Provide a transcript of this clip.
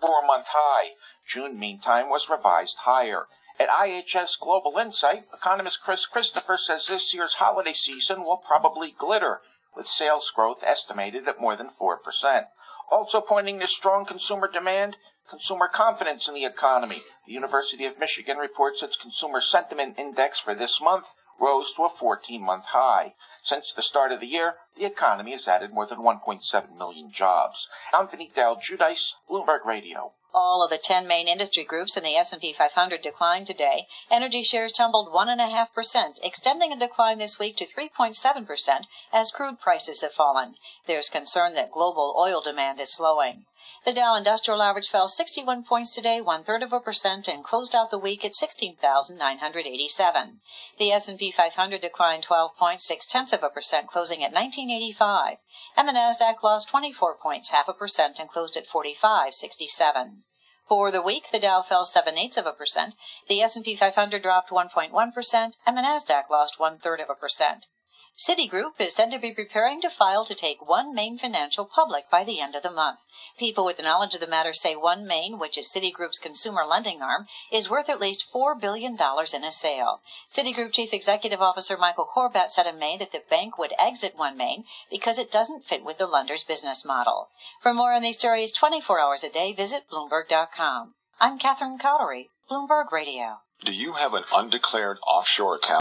four-month high. June, meantime, was revised higher. At IHS Global Insight, economist Chris Christopher says this year's holiday season will probably glitter, with sales growth estimated at more than 4%. Also pointing to strong consumer demand, consumer confidence in the economy. The University of Michigan reports its consumer sentiment index for this month rose to a 14 month high. Since the start of the year, the economy has added more than 1.7 million jobs. Anthony Del Giudice, Bloomberg Radio. All of the 10 main industry groups in the S&P 500 declined today. Energy shares tumbled 1.5%, extending a decline this week to 3.7% as crude prices have fallen. There's concern that global oil demand is slowing. The Dow Industrial Average fell 61 points today, one third of a percent, and closed out the week at 16,987. The S&P 500 declined 12 points, six tenths of a percent, closing at 1985, and the Nasdaq lost 24 points, half a percent, and closed at 4567. For the week, the Dow fell 7 eighths of a percent, the S&P 500 dropped 1.1 percent, and the Nasdaq lost one third of a percent. Citigroup is said to be preparing to file to take one OneMain Financial public by the end of the month. People with knowledge of the matter say one OneMain, which is Citigroup's consumer lending arm, is worth at least $4 billion in a sale. Citigroup Chief Executive Officer Michael Corbat said in May that the bank would exit one OneMain because it doesn't fit with the lender's business model. For more on these stories 24 hours a day, visit Bloomberg.com. I'm Catherine Cowdery, Bloomberg Radio. Do you have an undeclared offshore account?